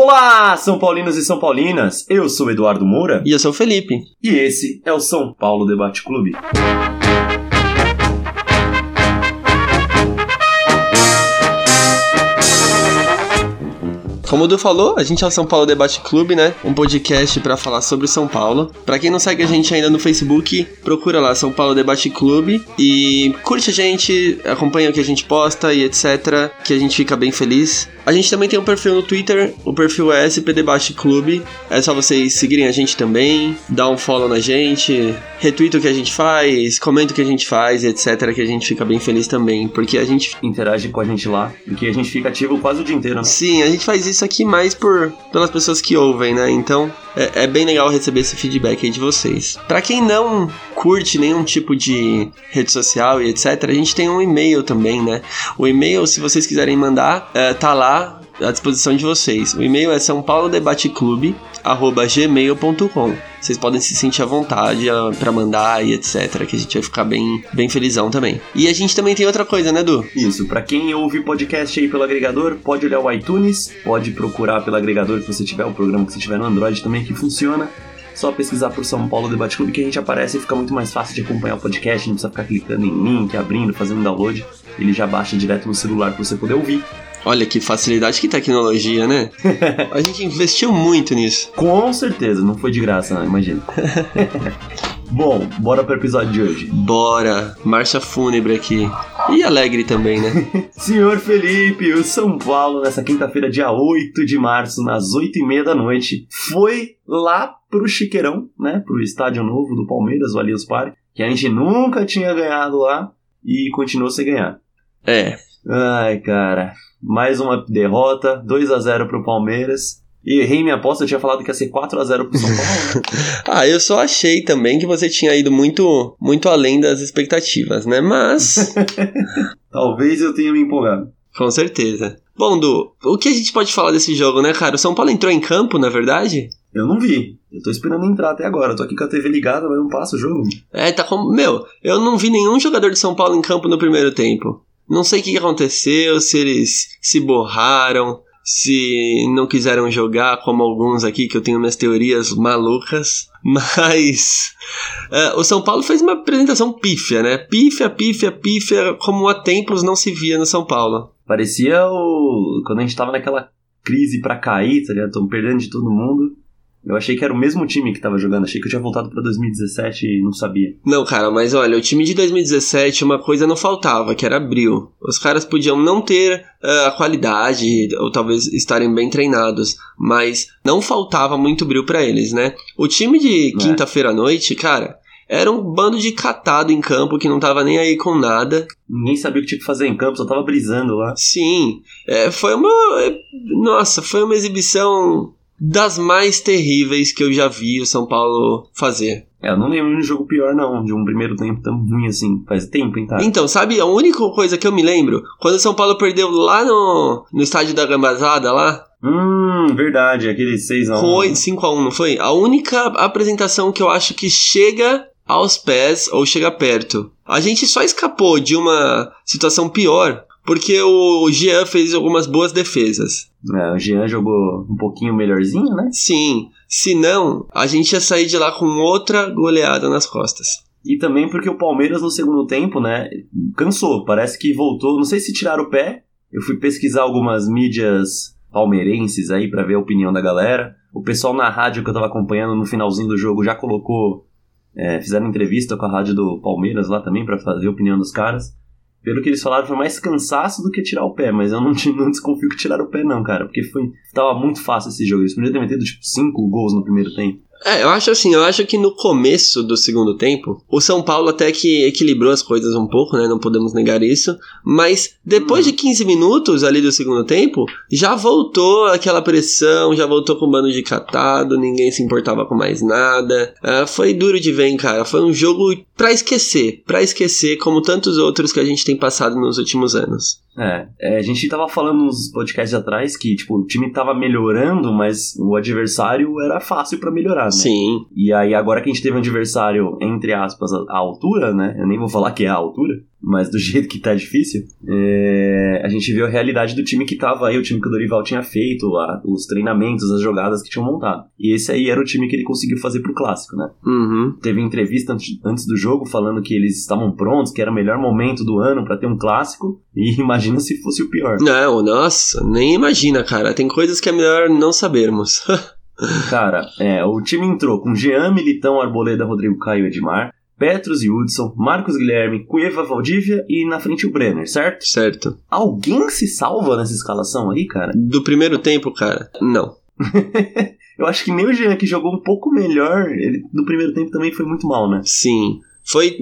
Olá, São Paulinos e São Paulinas! Eu sou Eduardo Moura E eu sou o Felipe. e esse é o São Paulo Debate Clube. Como o Du falou, a gente é o São Paulo Debate Clube, né? Um podcast pra falar sobre São Paulo. Pra quem não segue a gente ainda no Facebook, procura lá São Paulo Debate Clube e curte a gente, acompanha o que a gente posta e etc, que a gente fica bem feliz. A gente também tem um perfil no Twitter, o perfil é SP Debate Clube. É só vocês seguirem a gente também, dar um follow na gente, retweet o que a gente faz, comenta o que a gente faz, etc, que a gente fica bem feliz também, porque a gente Interage com a gente lá, porque a gente fica ativo quase o dia inteiro, né? Sim, a gente faz isso aqui mais por pelas pessoas que ouvem, né? Então é, é bem legal receber esse feedback aí de vocês. Pra quem não curte nenhum tipo de rede social e etc, a gente tem um e-mail também, né? O e-mail, se vocês quiserem mandar, é, tá lá à disposição de vocês. O e-mail é sãopaulodebateclube@gmail.com. Vocês podem se sentir à vontade ah, pra mandar e etc, que a gente vai ficar bem bem felizão também. E a gente também tem outra coisa, né, Du? Isso, pra quem ouve podcast aí pelo agregador, pode olhar o iTunes, pode procurar pelo agregador que você tiver, o programa que você tiver no Android também que funciona. Só pesquisar por São Paulo Debate Clube que a gente aparece e fica muito mais fácil de acompanhar o podcast, não precisa ficar clicando em link, abrindo, fazendo download. Ele já baixa direto no celular pra você poder ouvir. Olha que facilidade, que tecnologia, né? a gente investiu muito nisso. Com certeza, não foi de graça, não, imagina. Bom, bora pro episódio de hoje. Bora, marcha fúnebre aqui. E alegre também, né? Senhor Felipe, o São Paulo, nessa quinta-feira, dia 8 de março, nas 8 e meia da noite, foi lá pro Chiqueirão, né? Pro estádio novo do Palmeiras, o Allianz Parque, que a gente nunca tinha ganhado lá e continuou sem ganhar. É, Ai, cara, mais uma derrota, 2 a 0 pro Palmeiras. E errei minha aposta, eu tinha falado que ia ser 4 a 0 pro São Paulo. né? Ah, eu só achei também que você tinha ido muito, muito além das expectativas, né? Mas, Talvez eu tenha me empolgado. com certeza. Bom, Du, o que a gente pode falar desse jogo, né, cara? O São Paulo entrou em campo, na verdade? Eu não vi. Eu tô esperando entrar até agora. Eu tô aqui com a TV ligada, mas não passa o jogo. É, tá como. Meu, eu não vi nenhum jogador de São Paulo em campo no primeiro tempo. Não sei o que aconteceu, se eles se borraram, se não quiseram jogar, como alguns aqui, que eu tenho minhas teorias malucas. Mas. é, o São Paulo fez uma apresentação pífia, né? Pífia, pífia, pífia, como há tempos não se via no São Paulo. Parecia o. Quando a gente tava naquela crise pra cair, tá ligado? Tamo perdendo de todo mundo. Eu achei que era o mesmo time que tava jogando. Achei que eu tinha voltado pra 2017 e não sabia. Não, cara, mas olha, o time de 2017, uma coisa não faltava, que era brilho. Os caras podiam não ter ah, a qualidade, ou talvez estarem bem treinados, mas não faltava muito brilho pra eles, né? O time de É. quinta-feira à noite, cara, era um bando de catado em campo que não tava nem aí com nada. Ninguém sabia o que tinha que fazer em campo, só tava brisando lá. Sim, é, foi uma. é, Nossa, foi uma exibição das mais terríveis que eu já vi o São Paulo fazer. É, eu não lembro de um jogo pior, não. De um primeiro tempo tão ruim assim. Faz tempo, hein, tá? Então, sabe, a única coisa que eu me lembro, quando o São Paulo perdeu lá no, no estádio da Gambazada, lá, Hum, verdade. Aquele 6x1. com 8, 5x1, não foi? A única apresentação que eu acho que chega aos pés ou chega perto. A gente só escapou de uma situação pior porque o Jean fez algumas boas defesas. É, o Jean jogou um pouquinho melhorzinho, né? Sim, se não, a gente ia sair de lá com outra goleada nas costas. E também porque o Palmeiras no segundo tempo, né, cansou. Parece que voltou. Não sei se tiraram o pé. Eu fui pesquisar algumas mídias palmeirenses aí pra ver a opinião da galera. O pessoal na rádio que eu tava acompanhando no finalzinho do jogo já colocou. é, fizeram entrevista com a rádio do Palmeiras lá também pra fazer a opinião dos caras. Pelo que eles falaram, foi mais cansaço do que tirar o pé, mas eu não, não desconfio que tiraram o pé, não, cara, porque foi, tava muito fácil esse jogo. Eles podiam ter metido tipo 5 gols no primeiro tempo. É, eu acho assim, eu acho que no começo do segundo tempo, o São Paulo até que equilibrou as coisas um pouco, né? Não podemos negar isso. Mas depois de 15 minutos ali do segundo tempo, já voltou aquela pressão, já voltou com um bando de catado, ninguém se importava com mais nada. Ah, foi duro de ver, hein, cara. Foi um jogo pra esquecer, pra esquecer, como tantos outros que a gente tem passado nos últimos anos. É, é, a gente tava falando nos podcasts atrás que, tipo, o time tava melhorando, mas o adversário era fácil pra melhorar, né? Sim. E aí, agora que a gente teve um adversário, entre aspas, à altura, né? Eu nem vou falar que é a altura. Mas do jeito que tá difícil, é, a gente viu a realidade do time que tava aí, o time que o Dorival tinha feito, a, os treinamentos, as jogadas que tinham montado. E esse aí era o time que ele conseguiu fazer pro clássico, né? Uhum. Teve entrevista antes, antes do jogo falando que eles estavam prontos, que era o melhor momento do ano para ter um clássico, e imagina se fosse o pior. Não, nossa, nem imagina, cara. Tem coisas que é melhor não sabermos. Cara, é, o time entrou com Jean, Militão, Arboleda, Rodrigo Caio e Edmar, Petros e Hudson, Marcos Guilherme, Cueva, Valdívia e na frente o Brenner, certo? certo. Alguém se salva nessa escalação aí, cara? Do primeiro tempo, cara, não. Eu acho que nem o Jean, que jogou um pouco melhor, ele no primeiro tempo também foi muito mal, né? Sim. Foi.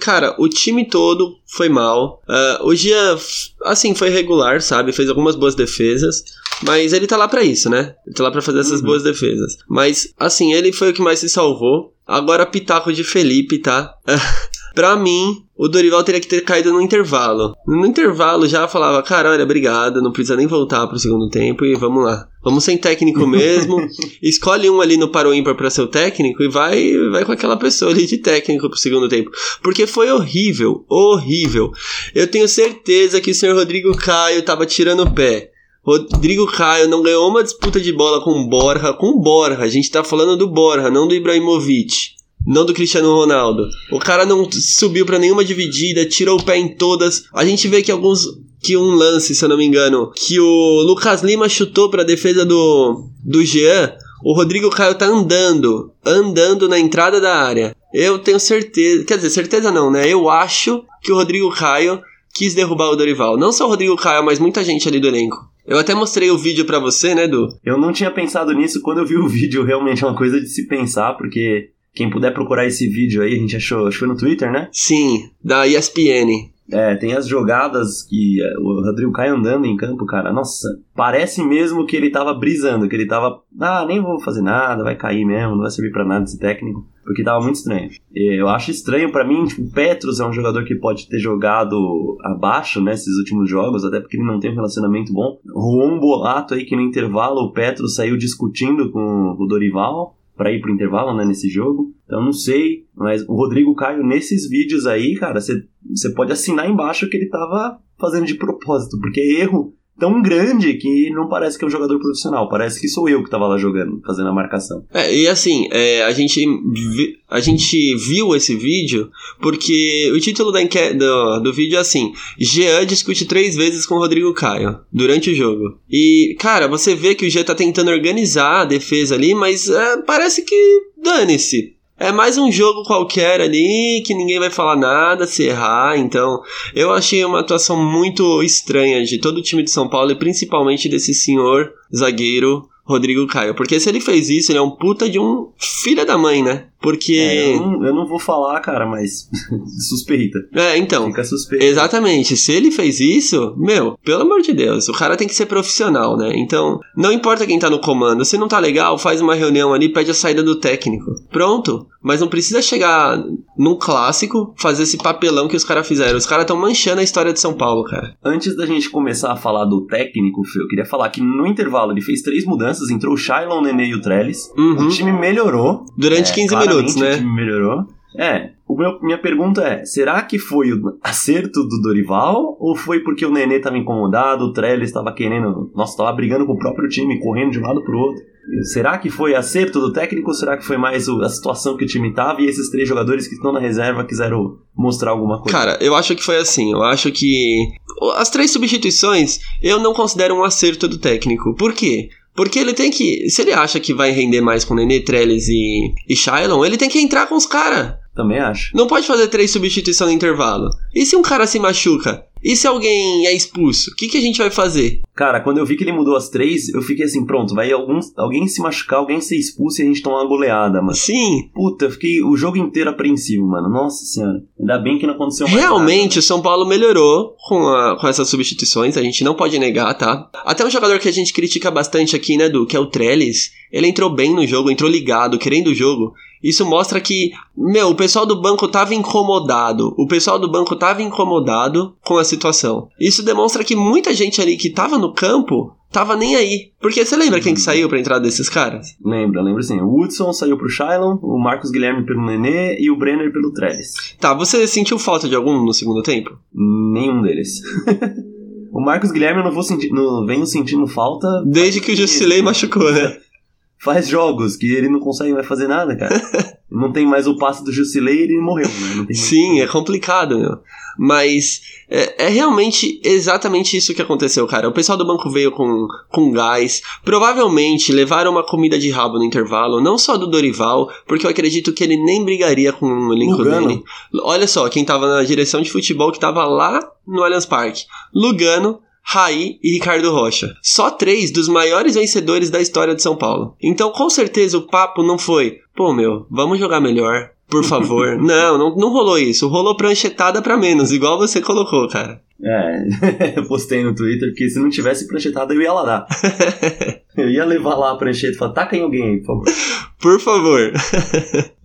Cara, o time todo foi mal. Uh, o Gia, assim, foi regular, sabe? Fez algumas boas defesas. Mas ele tá lá para isso, né? Ele tá lá pra fazer essas Uhum. boas defesas. Mas, assim, ele foi o que mais se salvou. Agora, pitaco de Felipe, tá? pra mim, o Dorival teria que ter caído no intervalo. No intervalo já falava, cara, olha, obrigado, não precisa nem voltar pro segundo tempo e vamos lá. Vamos sem técnico mesmo. Escolhe um ali no paro ímpar pra ser o técnico e vai, vai com aquela pessoa ali de técnico pro segundo tempo. Porque foi horrível, horrível. Eu tenho certeza que o senhor Rodrigo Caio tava tirando o pé. Rodrigo Caio não ganhou uma disputa de bola com Borja, com Borja. A gente tá falando do Borja, não do Ibrahimovic. Não do Cristiano Ronaldo. O cara não subiu pra nenhuma dividida, tirou o pé em todas. A gente vê que alguns. Que um lance, se eu não me engano, que o Lucas Lima chutou pra defesa do, do Jean. O Rodrigo Caio tá andando, andando na entrada da área. Eu tenho certeza, quer dizer, certeza não, né? Eu acho que o Rodrigo Caio quis derrubar o Dorival. Não só o Rodrigo Caio, mas muita gente ali do elenco. Eu até mostrei o vídeo pra você, né, Du? Eu não tinha pensado nisso quando eu vi o vídeo, realmente é uma coisa de se pensar, porque quem puder procurar esse vídeo aí, a gente achou, acho que foi no Twitter, né? Sim, da ESPN. É, tem as jogadas que é, o Rodrigo Caio andando em campo, cara. Nossa, parece mesmo que ele tava brisando, que ele tava, ah, nem vou fazer nada, vai cair mesmo, não vai servir pra nada esse técnico, porque tava muito estranho. Eu acho estranho pra mim, tipo, o Petros é um jogador que pode ter jogado abaixo, né, esses últimos jogos, até porque ele não tem um relacionamento bom. Um boato aí que no intervalo o Petros saiu discutindo com o Dorival pra ir pro intervalo, né, nesse jogo. Então não sei, mas o Rodrigo Caio nesses vídeos aí, cara, você pode assinar embaixo que ele tava fazendo de propósito, porque é erro tão grande que não parece que é um jogador profissional, parece que sou eu que tava lá jogando, fazendo a marcação. É, e assim, é, a, gente vi- a gente viu esse vídeo porque o título da enque- do, do vídeo é assim: Jean discute três vezes com Rodrigo Caio durante o jogo. E, cara, você vê que o Jean tá tentando organizar a defesa ali, mas é, parece que dane-se. É mais um jogo qualquer ali que ninguém vai falar nada se errar. Então, eu achei uma atuação muito estranha de todo o time de São Paulo e principalmente desse senhor zagueiro Rodrigo Caio. Porque se ele fez isso, ele é um puta de um filho da mãe, né? Porque. É, eu, não, eu não vou falar, cara, mas suspeita. É, então. Fica suspeito. Exatamente. Se ele fez isso, meu, pelo amor de Deus, o cara tem que ser profissional, né? Então, não importa quem tá no comando. Se não tá legal, faz uma reunião ali, pede a saída do técnico. Pronto. Mas não precisa chegar num clássico, fazer esse papelão que os caras fizeram. Os caras tão manchando a história de São Paulo, cara. Antes da gente começar a falar do técnico, Fê, eu queria falar que no intervalo ele fez três mudanças, entrou o Shailon, o Nenê e o Trellis. Uhum. O time melhorou. Durante É, 15 claramente minutos, né? O time melhorou. É, o meu- minha pergunta é: será que foi o acerto do Dorival? Ou foi porque o Nenê tava incomodado, o Trellis estava querendo. Nossa, tava brigando com o próprio time, correndo de um lado pro outro? Será que foi acerto do técnico ou será que foi mais a situação que o time tava e esses três jogadores que estão na reserva quiseram mostrar alguma coisa? Cara, eu acho que foi assim. Eu acho que as três substituições eu não considero um acerto do técnico. Por quê? Porque ele tem que. Se ele acha que vai render mais com Nenê, Trellis e, e Shailon, ele tem que entrar com os caras. Também acho. Não pode fazer três substituições no intervalo. E se um cara se machuca? E se alguém é expulso? O que, que a gente vai fazer? Cara, quando eu vi que ele mudou as três, eu fiquei assim, pronto, vai algum, alguém se machucar, alguém ser expulso e a gente tomar uma goleada, mano. Sim, Puta, eu fiquei o jogo inteiro apreensivo, mano. Nossa senhora. Ainda bem que não aconteceu mais realmente o São Paulo melhorou com, a- com essas substituições, a gente não pode negar, tá? Até um jogador que a gente critica bastante aqui, né, Du, que é o Trellis, ele entrou bem no jogo, entrou ligado, querendo o jogo. Isso mostra que, meu, o pessoal do banco tava incomodado. O pessoal do banco tava incomodado com a situação. Isso demonstra que muita gente ali que tava no campo tava nem aí. Porque você lembra quem que saiu pra entrada desses caras? Lembra, lembro sim. O Woodson saiu pro Shylon, o Marcos Guilherme pelo Nenê e o Brenner pelo Travis. Tá, você sentiu falta de algum no segundo tempo? Nenhum deles. o Marcos Guilherme eu não, vou senti não venho sentindo falta. Desde que o Jusilei machucou, né? Faz jogos que ele não consegue mais fazer nada, cara. não tem mais o passe do Jusilei e ele morreu, né? Sim, é complicado, meu. Mas é, é, realmente exatamente isso que aconteceu, cara. O pessoal do banco veio com, com gás. Provavelmente levaram uma comida de rabo no intervalo, não só do Dorival, porque eu acredito que ele nem brigaria com o elenco Lugano. dele. Olha só, quem tava na direção de futebol que tava lá no Allianz Parque. Lugano, Raí e Ricardo Rocha. Só três dos maiores vencedores da história de São Paulo. Então, com certeza, o papo não foi, pô, meu, vamos jogar melhor, por favor. não, não, não rolou isso. Rolou pranchetada para menos, igual você colocou, cara. É, eu postei no Twitter que se não tivesse pranchetada eu ia lá dar. eu ia levar lá a prancheta e falar, taca em alguém aí, por favor. Por favor.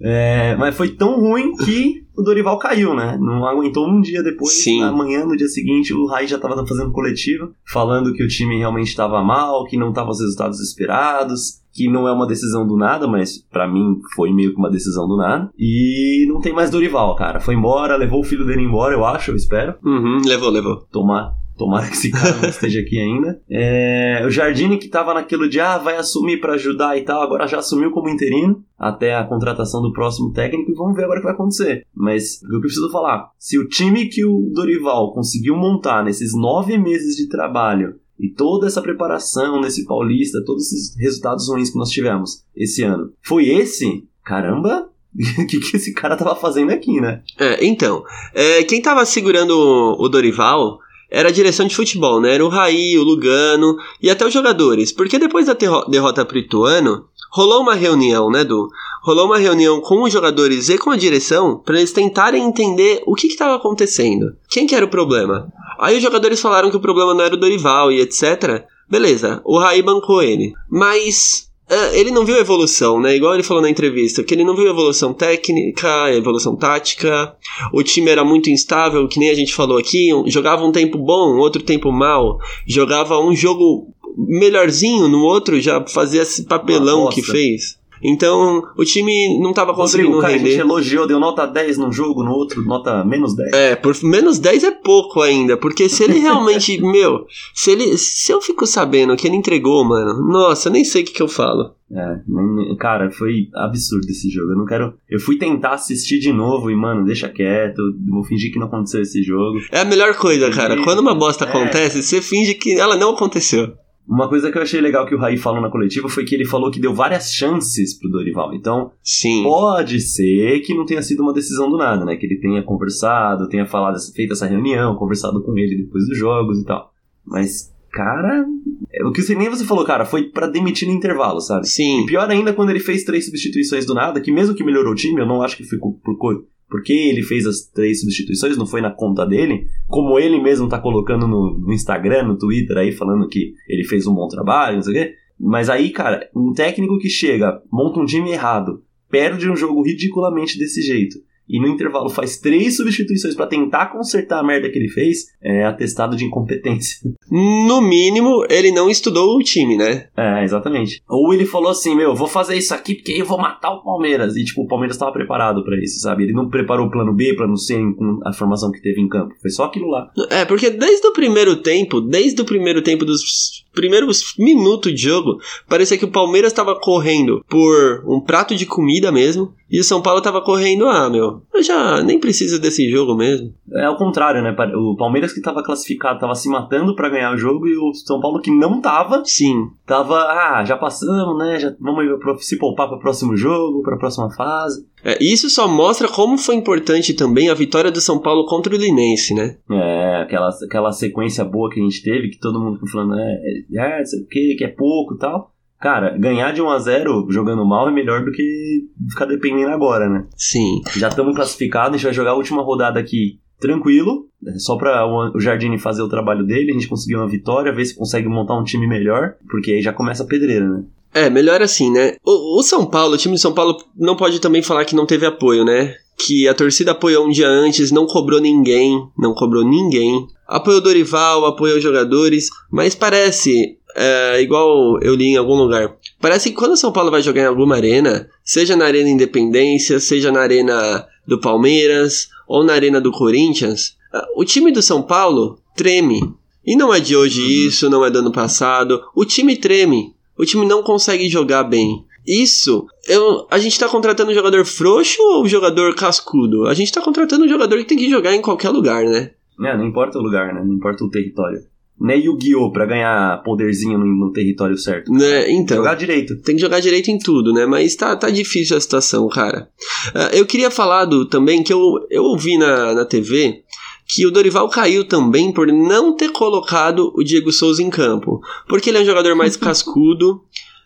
é, mas foi tão ruim que o Dorival caiu, né? Não aguentou um dia depois. Sim. Amanhã, no dia seguinte, o Rai já estava fazendo coletiva, falando que o time realmente estava mal, que não estavam os resultados esperados, que não é uma decisão do nada, mas para mim foi meio que uma decisão do nada. E não tem mais Dorival, cara. Foi embora, levou o filho dele embora, eu acho, eu espero. Uhum, levou, levou. Tomar Tomara que esse cara não esteja aqui ainda. É, o Jardine, que tava naquilo de, ah, vai assumir para ajudar e tal, agora já assumiu como interino até a contratação do próximo técnico e vamos ver agora o que vai acontecer. Mas o que eu preciso falar, se o time que o Dorival conseguiu montar nesses nove meses de trabalho e toda essa preparação nesse Paulista, todos esses resultados ruins que nós tivemos esse ano, foi esse? Caramba, o que, que esse cara tava fazendo aqui, né? É, então, é, quem tava segurando o Dorival era a direção de futebol, né? Era o Raí, o Lugano e até os jogadores. Porque depois da derrota pro Ituano, rolou uma reunião, né, Du? Rolou uma reunião com os jogadores e com a direção para eles tentarem entender o que estava acontecendo. Quem que era o problema? Aí os jogadores falaram que o problema não era o Dorival e etc. Beleza, o Raí bancou ele. Mas Uh, ele não viu evolução, né? Igual ele falou na entrevista, que ele não viu evolução técnica, evolução tática. O time era muito instável, que nem a gente falou aqui. Jogava um tempo bom, outro tempo mal. Jogava um jogo melhorzinho, no outro já fazia esse papelão que fez. Então, o time não estava conseguindo Rodrigo, cara, render. A gente elogiou, deu nota 10 num jogo, no outro nota menos 10. É, por menos 10 é pouco ainda, porque se ele realmente, meu, se ele se eu fico sabendo que ele entregou, mano, nossa, nem sei o que, que eu falo. É, cara, foi absurdo esse jogo. Eu não quero. Eu fui tentar assistir de novo e, mano, deixa quieto. Vou fingir que não aconteceu esse jogo. É a melhor coisa, cara. Quando uma bosta é. acontece, você finge que ela não aconteceu. Uma coisa que eu achei legal que o Raí falou na coletiva foi que ele falou que deu várias chances pro Dorival. Então, Sim. pode ser que não tenha sido uma decisão do nada, né? Que ele tenha conversado, tenha falado, feito essa reunião, conversado com ele depois dos jogos e tal. Mas, cara, é, o que você, nem você falou, cara, foi para demitir no intervalo, sabe? Sim. E pior ainda quando ele fez três substituições do nada, que mesmo que melhorou o time, eu não acho que foi por, porque ele fez as três substituições, não foi na conta dele, como ele mesmo tá colocando no, no Instagram, no Twitter aí, falando que ele fez um bom trabalho, não sei o quê. Mas aí, cara, um técnico que chega, monta um time errado, perde um jogo ridiculamente desse jeito, e no intervalo faz três substituições para tentar consertar a merda que ele fez, é atestado de incompetência. No mínimo, ele não estudou o time, né? É, exatamente. Ou ele falou assim: Meu, vou fazer isso aqui porque eu vou matar o Palmeiras. E, tipo, o Palmeiras estava preparado para isso, sabe? Ele não preparou o plano B, plano C com a formação que teve em campo. Foi só aquilo lá. É, porque desde o primeiro tempo, desde o primeiro tempo dos primeiros minutos de jogo, parecia que o Palmeiras estava correndo por um prato de comida mesmo. E o São Paulo tava correndo, ah, meu, eu já nem preciso desse jogo mesmo. É ao contrário, né? O Palmeiras que tava classificado tava se matando para ganhar o jogo e o São Paulo que não tava. Sim. Tava, ah, já passamos, né? Já vamos se poupar para o próximo jogo, para a próxima fase. É, isso só mostra como foi importante também a vitória do São Paulo contra o Linense, né? É, aquela, aquela sequência boa que a gente teve, que todo mundo ficou falando, é, é, é sei o que, que é pouco e tal. Cara, ganhar de 1 a 0 jogando mal é melhor do que ficar dependendo agora, né? Sim. Já estamos classificados, a gente vai jogar a última rodada aqui tranquilo, só para o Jardine fazer o trabalho dele, a gente conseguir uma vitória, ver se consegue montar um time melhor, porque aí já começa a pedreira, né? É, melhor assim, né? O, o São Paulo, o time de São Paulo não pode também falar que não teve apoio, né? Que a torcida apoiou um dia antes, não cobrou ninguém, não cobrou ninguém. Apoiou Dorival, apoiou os jogadores, mas parece é, igual eu li em algum lugar. Parece que quando o São Paulo vai jogar em alguma arena, seja na Arena Independência, seja na Arena do Palmeiras ou na Arena do Corinthians, o time do São Paulo treme. E não é de hoje uhum. isso, não é do ano passado. O time treme. O time não consegue jogar bem. Isso, eu, a gente tá contratando um jogador frouxo ou um jogador cascudo? A gente tá contratando um jogador que tem que jogar em qualquer lugar, né? É, não importa o lugar, né? Não importa o território. Nem Yu-Gi-Oh! pra ganhar poderzinho no, no território certo. Né, então. Jogar direito. Tem que jogar direito em tudo, né? Mas tá, tá difícil a situação, cara. Uh, eu queria falar do, também que eu, eu ouvi na, na TV que o Dorival caiu também por não ter colocado o Diego Souza em campo. Porque ele é um jogador mais cascudo.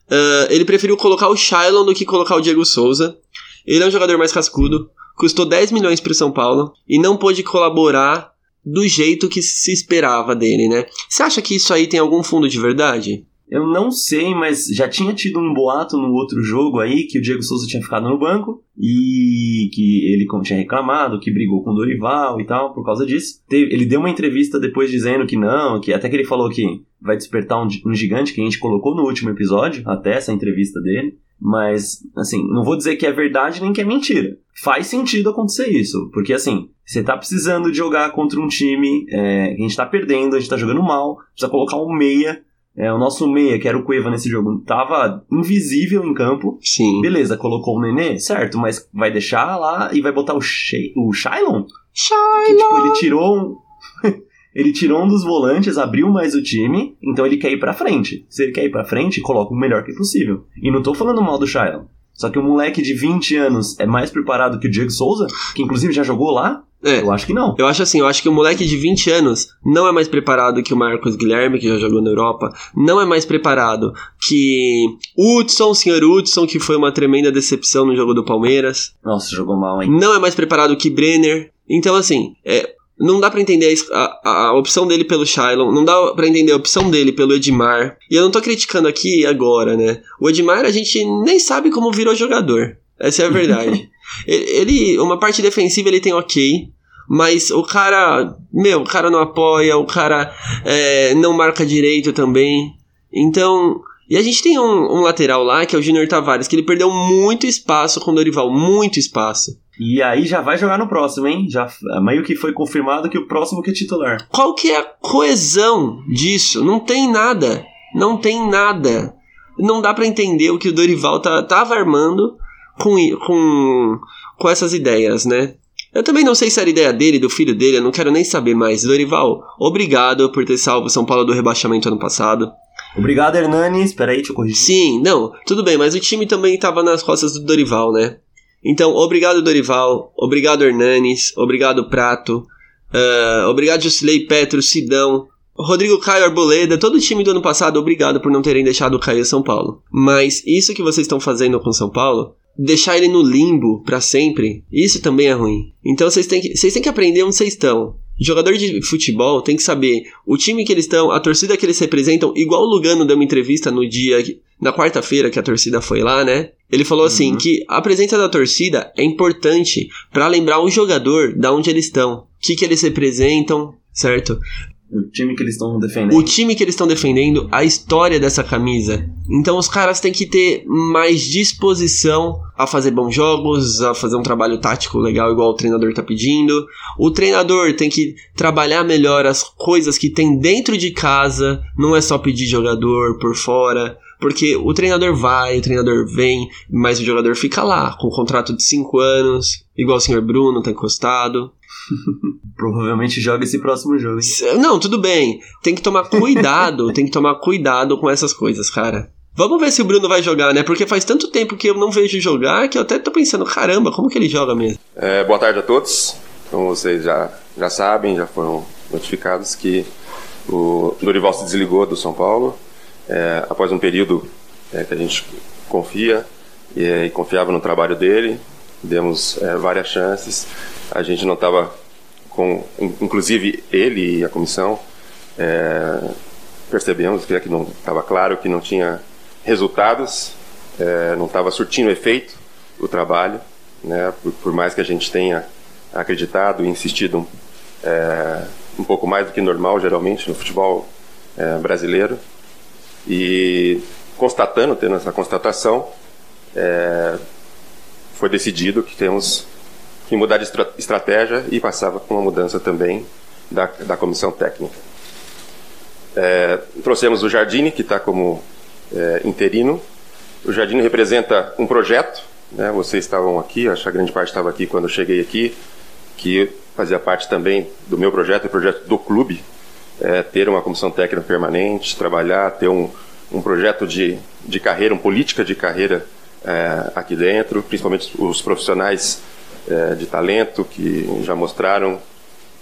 Uh, ele preferiu colocar o Shailon do que colocar o Diego Souza. Ele é um jogador mais cascudo. Custou 10 milhões para o São Paulo e não pôde colaborar do jeito que se esperava dele, né? Você acha que isso aí tem algum fundo de verdade? Eu não sei, mas já tinha tido um boato no outro jogo aí que o Diego Souza tinha ficado no banco e que ele tinha reclamado, que brigou com o Dorival e tal por causa disso. Ele deu uma entrevista depois dizendo que não, que até que ele falou que vai despertar um gigante que a gente colocou no último episódio, até essa entrevista dele. Mas, assim, não vou dizer que é verdade nem que é mentira. Faz sentido acontecer isso, porque assim, você tá precisando de jogar contra um time é, que a gente tá perdendo, a gente tá jogando mal, precisa colocar um meia é, o nosso meia, que era o Cueva nesse jogo, tava invisível em campo. Sim. Beleza, colocou o Nenê, certo, mas vai deixar lá e vai botar o, She o Shailon? Shailon! Que, tipo, ele tirou um... ele tirou um dos volantes, abriu mais o time, então ele quer ir pra frente. Se ele quer ir pra frente, coloca o melhor que possível. E não tô falando mal do Shailon. Só que o moleque de 20 anos é mais preparado que o Diego Souza, que inclusive já jogou lá, é. Eu acho que não. Eu acho assim, eu acho que o moleque de 20 anos não é mais preparado que o Marcos Guilherme, que já jogou na Europa, não é mais preparado que Hudson, o senhor Hudson, que foi uma tremenda decepção no jogo do Palmeiras. Nossa, jogou mal, hein? Não é mais preparado que Brenner. Então, assim, é, não dá para entender a, a, a, opção dele pelo Shailon, não dá para entender a opção dele pelo Edmar. E eu não tô criticando aqui agora, né? O Edmar a gente nem sabe como virou jogador. Essa é a verdade. Ele, uma parte defensiva ele tem ok, mas o cara, meu, o cara não apoia, o cara é, não marca direito também. Então, e a gente tem um, um lateral lá, que é o Junior Tavares, que ele perdeu muito espaço com o Dorival, muito espaço. E aí já vai jogar no próximo, hein? Já meio que foi confirmado que o próximo que é titular. Qual que é a coesão disso? Não tem nada. Não tem nada. Não dá para entender o que o Dorival tá, tava armando com, com, com essas ideias, né? Eu também não sei se era ideia dele, do filho dele, eu não quero nem saber mais. Dorival, obrigado por ter salvo São Paulo do rebaixamento ano passado. Obrigado, Hernani. Espera aí, deixa eu corrigir. Sim, não, tudo bem, mas o time também estava nas costas do Dorival, né? Então, obrigado, Dorival. Obrigado, Hernanes. Obrigado, Prato. Uh, obrigado, Jusilei Petro, Sidão. Rodrigo Caio Arboleda, todo o time do ano passado, obrigado por não terem deixado cair São Paulo. Mas isso que vocês estão fazendo com São Paulo deixar ele no limbo para sempre, isso também é ruim. Então vocês têm que, vocês têm que aprender onde vocês estão. Jogador de futebol tem que saber o time que eles estão, a torcida que eles representam, igual o Lugano deu uma entrevista no dia, na quarta-feira que a torcida foi lá, né? Ele falou assim uhum. que a presença da torcida é importante para lembrar o jogador da onde eles estão, o que, que eles representam, certo? O time que eles estão defendendo. O time que eles estão defendendo, a história dessa camisa. Então os caras têm que ter mais disposição a fazer bons jogos, a fazer um trabalho tático legal, igual o treinador tá pedindo. O treinador tem que trabalhar melhor as coisas que tem dentro de casa, não é só pedir jogador por fora. Porque o treinador vai, o treinador vem, mas o jogador fica lá, com um contrato de 5 anos, igual o senhor Bruno tá encostado. Provavelmente joga esse próximo jogo. Hein? Não, tudo bem. Tem que tomar cuidado, tem que tomar cuidado com essas coisas, cara. Vamos ver se o Bruno vai jogar, né? Porque faz tanto tempo que eu não vejo jogar que eu até tô pensando, caramba, como que ele joga mesmo? É, boa tarde a todos. Como vocês já, já sabem, já foram notificados que o Dorival se desligou do São Paulo é, após um período é, que a gente confia e, e, confiava no trabalho dele. Demos é, várias chances a gente não estava com, inclusive ele e a comissão é, percebemos que, que não estava claro que não tinha resultados, é, não estava surtindo efeito o trabalho, né? Por, por, mais que a gente tenha acreditado e insistido é, um pouco mais do que normal geralmente no futebol é, brasileiro, E constatando, tendo essa constatação, é, foi decidido que temos que mudar de estra estratégia e passava com uma mudança também da, da comissão técnica. É, trouxemos o Jardine, que está como é, interino. O Jardine representa um projeto, né? vocês estavam aqui, acho que a grande parte estava aqui quando eu cheguei aqui, que fazia parte também do meu projeto, o projeto do clube, é, ter uma comissão técnica permanente, trabalhar, ter um, um projeto de, de carreira, uma política de carreira é, aqui dentro, principalmente os profissionais é, de talento que já mostraram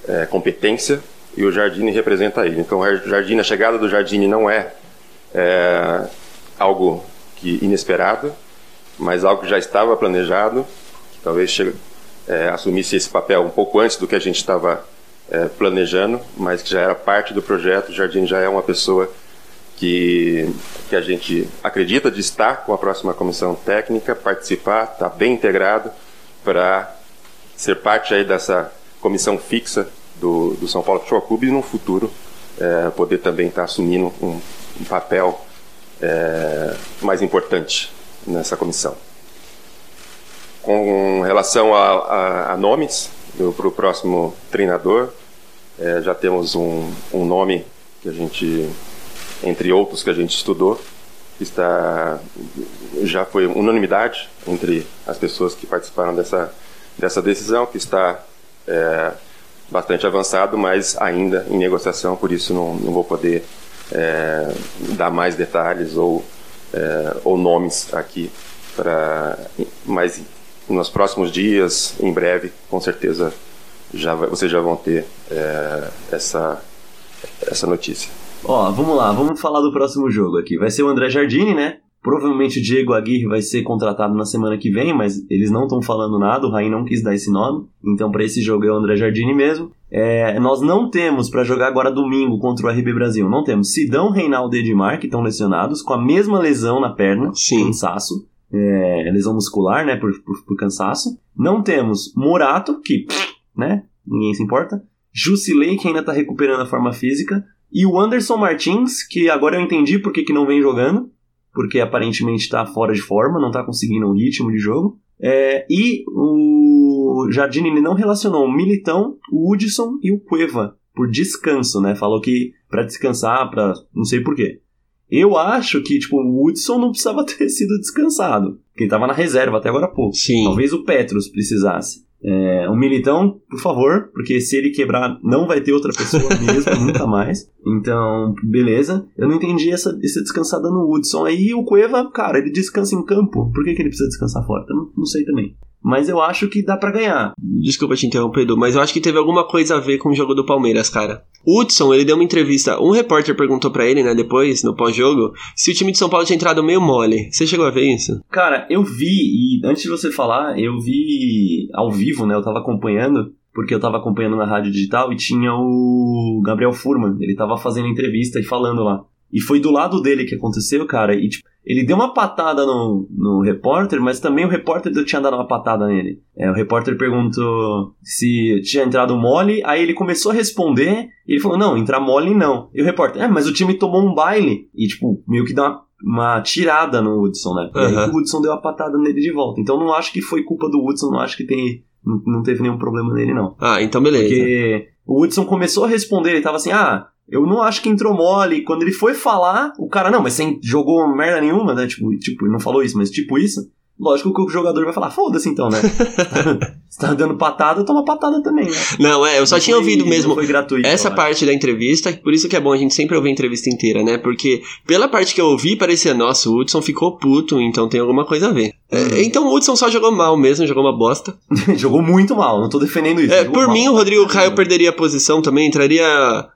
é, competência e o Jardine representa ele. Então, o Jardine, a chegada do Jardine não é, é algo que inesperado, mas algo que já estava planejado, que talvez chegue, é, assumisse esse papel um pouco antes do que a gente estava é, planejando, mas que já era parte do projeto. O Jardim já é uma pessoa que, que a gente acredita de estar com a próxima comissão técnica, participar, estar tá bem integrado para ser parte aí dessa comissão fixa do, do São Paulo Futebol Clube e no futuro é, poder também estar tá assumindo um, um papel é, mais importante nessa comissão. Com relação a, a, a nomes para o próximo treinador, é, já temos um, um nome que a gente entre outros que a gente estudou, está já foi unanimidade entre as pessoas que participaram dessa dessa decisão, que está é, bastante avançado, mas ainda em negociação, por isso não, não vou poder é, dar mais detalhes ou, é, ou nomes aqui para mas nos próximos dias, em breve, com certeza já vocês já vão ter é, essa essa notícia. Ó, vamos lá, vamos falar do próximo jogo aqui. Vai ser o André Jardini, né? Provavelmente o Diego Aguirre vai ser contratado na semana que vem, mas eles não estão falando nada, o Raí não quis dar esse nome. Então, para esse jogo é o André Jardini mesmo. É, nós não temos para jogar agora domingo contra o RB Brasil. Não temos Sidão, Reinaldo e Edmar, que estão lesionados, com a mesma lesão na perna, Sim. cansaço. É, lesão muscular, né, por, por, por cansaço. Não temos Murato, que, né, ninguém se importa. Jusilei, que ainda tá recuperando a forma física. E o Anderson Martins, que agora eu entendi por que, que não vem jogando, porque aparentemente está fora de forma, não está conseguindo um ritmo de jogo. É, e o Jardine não relacionou o Militão, o Hudson e o Cueva por descanso, né? Falou que para descansar, para não sei porquê. Eu acho que, tipo, o Hudson não precisava ter sido descansado. Porque ele tava na reserva até agora há pouco. Sim. Talvez o Petros precisasse. É, um militão, por favor, porque se ele quebrar, não vai ter outra pessoa mesmo, nunca mais. Então, beleza. Eu não entendi essa, essa descansada no Hudson. Aí o Cueva, cara, ele descansa em campo. Por que, que ele precisa descansar fora? Não, não sei também mas eu acho que dá para ganhar. Desculpa te interromper, Edu, mas eu acho que teve alguma coisa a ver com o jogo do Palmeiras, cara. Hudson, ele deu uma entrevista, um repórter perguntou para ele, né, depois, no pós-jogo, se o time de São Paulo tinha entrado meio mole. Você chegou a ver isso? Cara, eu vi, e antes de você falar, eu vi ao vivo, né, eu tava acompanhando, porque eu tava acompanhando na rádio digital e tinha o Gabriel Furman, ele tava fazendo entrevista e falando lá. E foi do lado dele que aconteceu, cara, e tipo, ele deu uma patada no, no repórter, mas também o repórter tinha dado uma patada nele. É, o repórter perguntou se tinha entrado mole, aí ele começou a responder, e ele falou, não, entrar mole não. E o repórter, é, mas o time tomou um baile. E, tipo, meio que dá uma, uma tirada no Hudson, né? E aí o Hudson deu a patada nele de volta. Então não acho que foi culpa do Hudson, não acho que tem, não, não teve nenhum problema nele, não. Ah, então beleza. Porque o Hudson começou a responder, ele tava assim, ah... Eu não acho que entrou mole. Quando ele foi falar, o cara, não, mas você jogou merda nenhuma, né? Tipo, tipo, não falou isso, mas tipo isso. Lógico que o jogador vai falar, foda-se então, né? Você tá dando patada, toma patada também, né? Não, é, eu só Não tinha foi- ouvido mesmo foi gratuito, essa eu parte da entrevista, por isso que é bom a gente sempre ouvir a entrevista inteira, né? Porque pela parte que eu ouvi, parecia, nossa, o Hudson ficou puto, então tem alguma coisa a ver. Uhum. É, então o Hudson só jogou mal mesmo, jogou uma bosta. Jogou muito mal, não tô defendendo isso. É, por mal. mim, o Rodrigo Caio perderia a posição também, entraria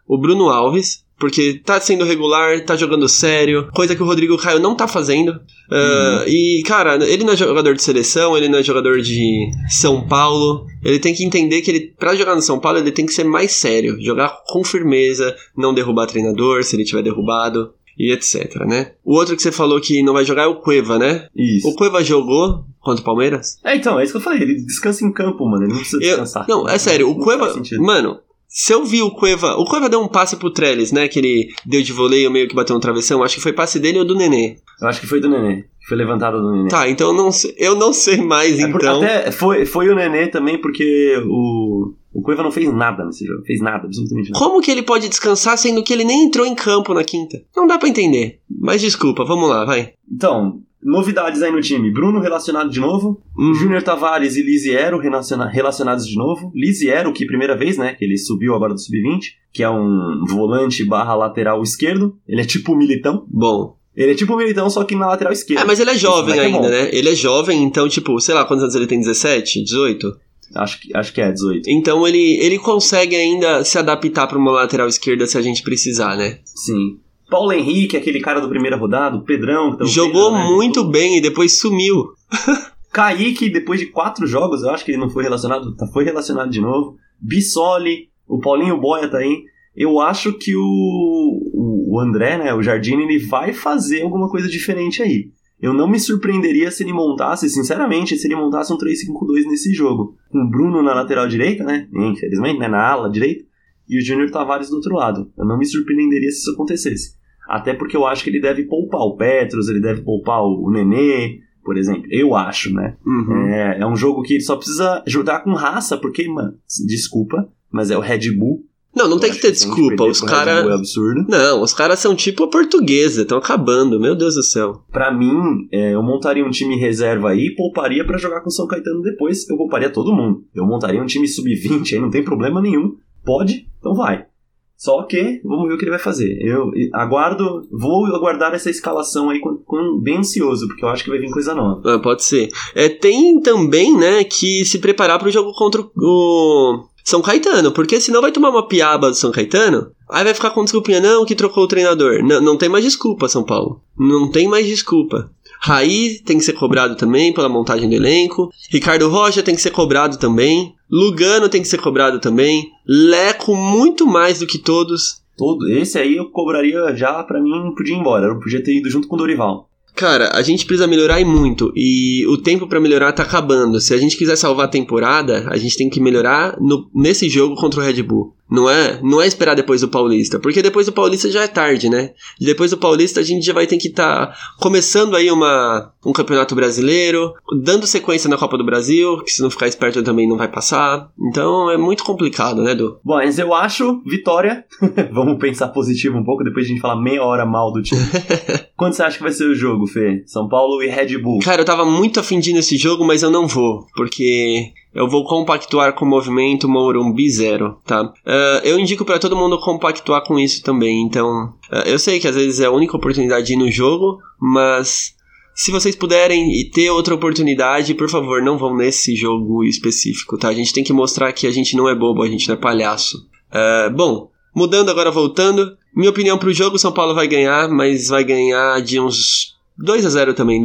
o Bruno Alves. Porque tá sendo regular, tá jogando sério, coisa que o Rodrigo Caio não tá fazendo. Ah, E, cara, ele não é jogador de seleção, ele não é jogador de São Paulo. Ele tem que entender que ele, pra jogar no São Paulo, ele tem que ser mais sério, jogar com firmeza, não derrubar treinador se ele tiver derrubado e etc, né? O outro que você falou que não vai jogar é o Cueva, né? Isso. O Cueva jogou contra o Palmeiras? É, então, é isso que eu falei. Ele descansa em campo, mano. Ele não precisa Eu- descansar. não, é sério, o Não Cueva. faz sentido. Mano, Se eu vi o Cueva. O Cueva deu um passe pro Trellis, né? Que ele deu de voleio meio que bateu no travessão. Acho que foi passe dele ou do Nenê. Eu acho que foi do Nenê. Foi levantada do Nenê. Tá, então eu não sei, eu não sei mais, É por- então. Até foi, foi o Nenê também, porque o, o Cueva não fez nada nesse jogo. Fez nada, absolutamente nada. Como que ele pode descansar sendo que ele nem entrou em campo na quinta? Não dá pra entender. Mas desculpa, vamos lá, vai. Então, novidades aí no time. Bruno relacionado de novo. Hum. Júnior Tavares e Lisiero relaciona- relacionados de novo. Lisiero, que primeira vez, né? Que ele subiu agora do Sub-20. Que é um volante barra lateral esquerdo. Ele é tipo Militão. Bom. Ele é tipo Militão, só que na lateral esquerda. É, mas ele é jovem é ainda, bom. né? Ele é jovem, então, tipo, sei lá, quantos anos ele tem? 17? 18? Acho que, acho que é 18. Então ele, ele consegue ainda se adaptar pra uma lateral esquerda se a gente precisar, né? Sim. Paulo Henrique, aquele cara do primeira rodada. O Pedrão. Que tá Jogou Pedro, né? muito bem e depois sumiu. Kaique, depois de quatro jogos, eu acho que ele não foi relacionado, tá, foi relacionado de novo. Bissoli, o Paulinho Boia tá aí. Eu acho que o, o, o André, né, o Jardine, ele vai fazer alguma coisa diferente aí. Eu não me surpreenderia se ele montasse, sinceramente, se ele montasse um 3-5-2 nesse jogo. Com o Bruno na lateral direita, né? Infelizmente, né? Na ala direita. E o Júnior Tavares do outro lado. Eu não me surpreenderia se isso acontecesse. Até porque eu acho que ele deve poupar o Petros, ele deve poupar o, Nenê, por exemplo. Eu acho, né? Uhum. É, é um jogo que ele só precisa jogar com raça, porque, mano, desculpa, mas é o Red Bull. Não, não Eu tem que ter desculpa. Os É caras. absurdo. Não, os caras são tipo a portuguesa, estão acabando, meu Deus do céu. Pra mim, é, eu montaria um time reserva aí e pouparia pra jogar com o São Caetano depois. Eu pouparia todo mundo. Eu montaria um time sub-20 aí, não tem problema nenhum. Pode, então vai. Só que, vamos ver o que ele vai fazer. Eu aguardo, vou aguardar essa escalação aí com, com- bem ansioso, porque eu acho que vai vir coisa nova. Ah, pode ser. É, tem também, né, que se preparar pro jogo contra o São Caetano, porque senão vai tomar uma piaba do São Caetano, aí vai ficar com desculpinha, não, que trocou o treinador. Não, não tem mais desculpa, São Paulo. Não tem mais desculpa. Raí tem que ser cobrado também pela montagem do elenco. Ricardo Rocha tem que ser cobrado também. Lugano tem que ser cobrado também. Leco muito mais do que todos. Todo, esse aí eu cobraria já, pra mim, podia ir embora. Eu podia ter ido junto com o Dorival. Cara, a gente precisa melhorar e muito. E o tempo pra melhorar tá acabando. Se a gente quiser salvar a temporada, a gente tem que melhorar no- nesse jogo contra o Red Bull. Não é, não é esperar depois do Paulista, porque depois do Paulista já é tarde, né? E depois do Paulista a gente já vai ter que estar começando aí uma, um campeonato brasileiro, dando sequência na Copa do Brasil, que se não ficar esperto também não vai passar. Então é muito complicado, né, Du? Bom, mas eu acho vitória. Vamos pensar positivo um pouco, depois a gente falar meia hora mal do time. Quando você acha que vai ser o jogo, Fê? São Paulo e Red Bull. Cara, eu tava muito afim de ir nesse jogo, mas eu não vou, porque eu vou compactuar com o movimento Morumbi Zero, tá? Ah, eu indico pra todo mundo compactuar com isso também, então... ah, eu sei que às vezes é a única oportunidade de ir no jogo, mas... Se vocês puderem e ter outra oportunidade, por favor, não vão nesse jogo específico, tá? A gente tem que mostrar que a gente não é bobo, a gente não é palhaço. Ah, bom, mudando agora, voltando. Minha opinião pro jogo, São Paulo vai ganhar, mas vai ganhar de uns 2 a 0 também,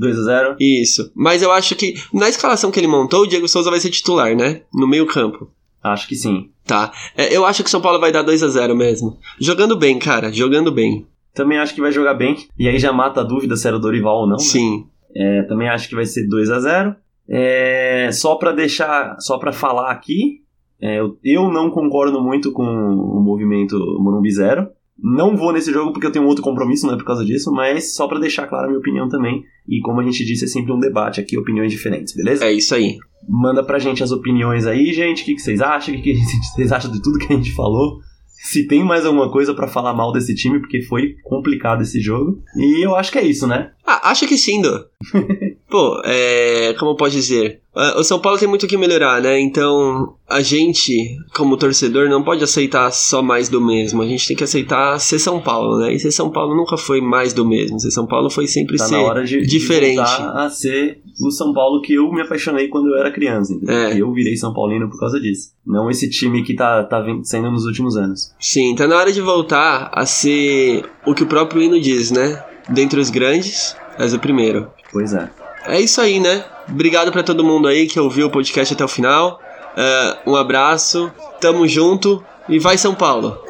Du? 2x0. Isso. Mas eu acho que na escalação que ele montou, o Diego Souza vai ser titular, né? No meio-campo. Acho que sim. Tá. É, eu acho que o São Paulo vai dar 2 a 0 mesmo. Jogando bem, cara. Jogando bem. Também acho que vai jogar bem. E aí já mata a dúvida se era o Dorival ou não. né? Sim. É, também acho que vai ser 2 a 0 É, Só pra deixar, só pra falar aqui, é, eu, eu não concordo muito com o movimento Morumbi Zero. Não vou nesse jogo porque eu tenho outro compromisso, não é por causa disso, mas só pra deixar clara a minha opinião também. E como a gente disse, é sempre um debate aqui, opiniões diferentes, beleza? É isso aí. Manda pra gente as opiniões aí, gente. O que, que vocês acham? O que, que vocês acham de tudo que a gente falou? Se tem mais alguma coisa pra falar mal desse time, porque foi complicado esse jogo. E eu acho que é isso, né? Ah, acho que sim, Do. Pô, é. Como pode dizer? Ah, O São Paulo tem muito o que melhorar, né? Então, a gente, como torcedor, não pode aceitar só mais do mesmo. A gente tem que aceitar ser São Paulo, né? E ser São Paulo nunca foi mais do mesmo. Ser São Paulo foi sempre Tá ser na hora de, de diferente. voltar a ser o São Paulo que eu me apaixonei quando eu era criança. É. Eu virei São Paulino por causa disso. Não esse time que tá, tá sendo nos últimos anos. Sim, tá na hora de voltar a ser o que o próprio hino diz, né? Dentre os grandes, és o primeiro. Pois é. É isso aí, né? Obrigado pra todo mundo aí que ouviu o podcast até o final. É, um abraço, tamo junto e vai São Paulo!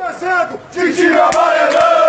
Amarelão!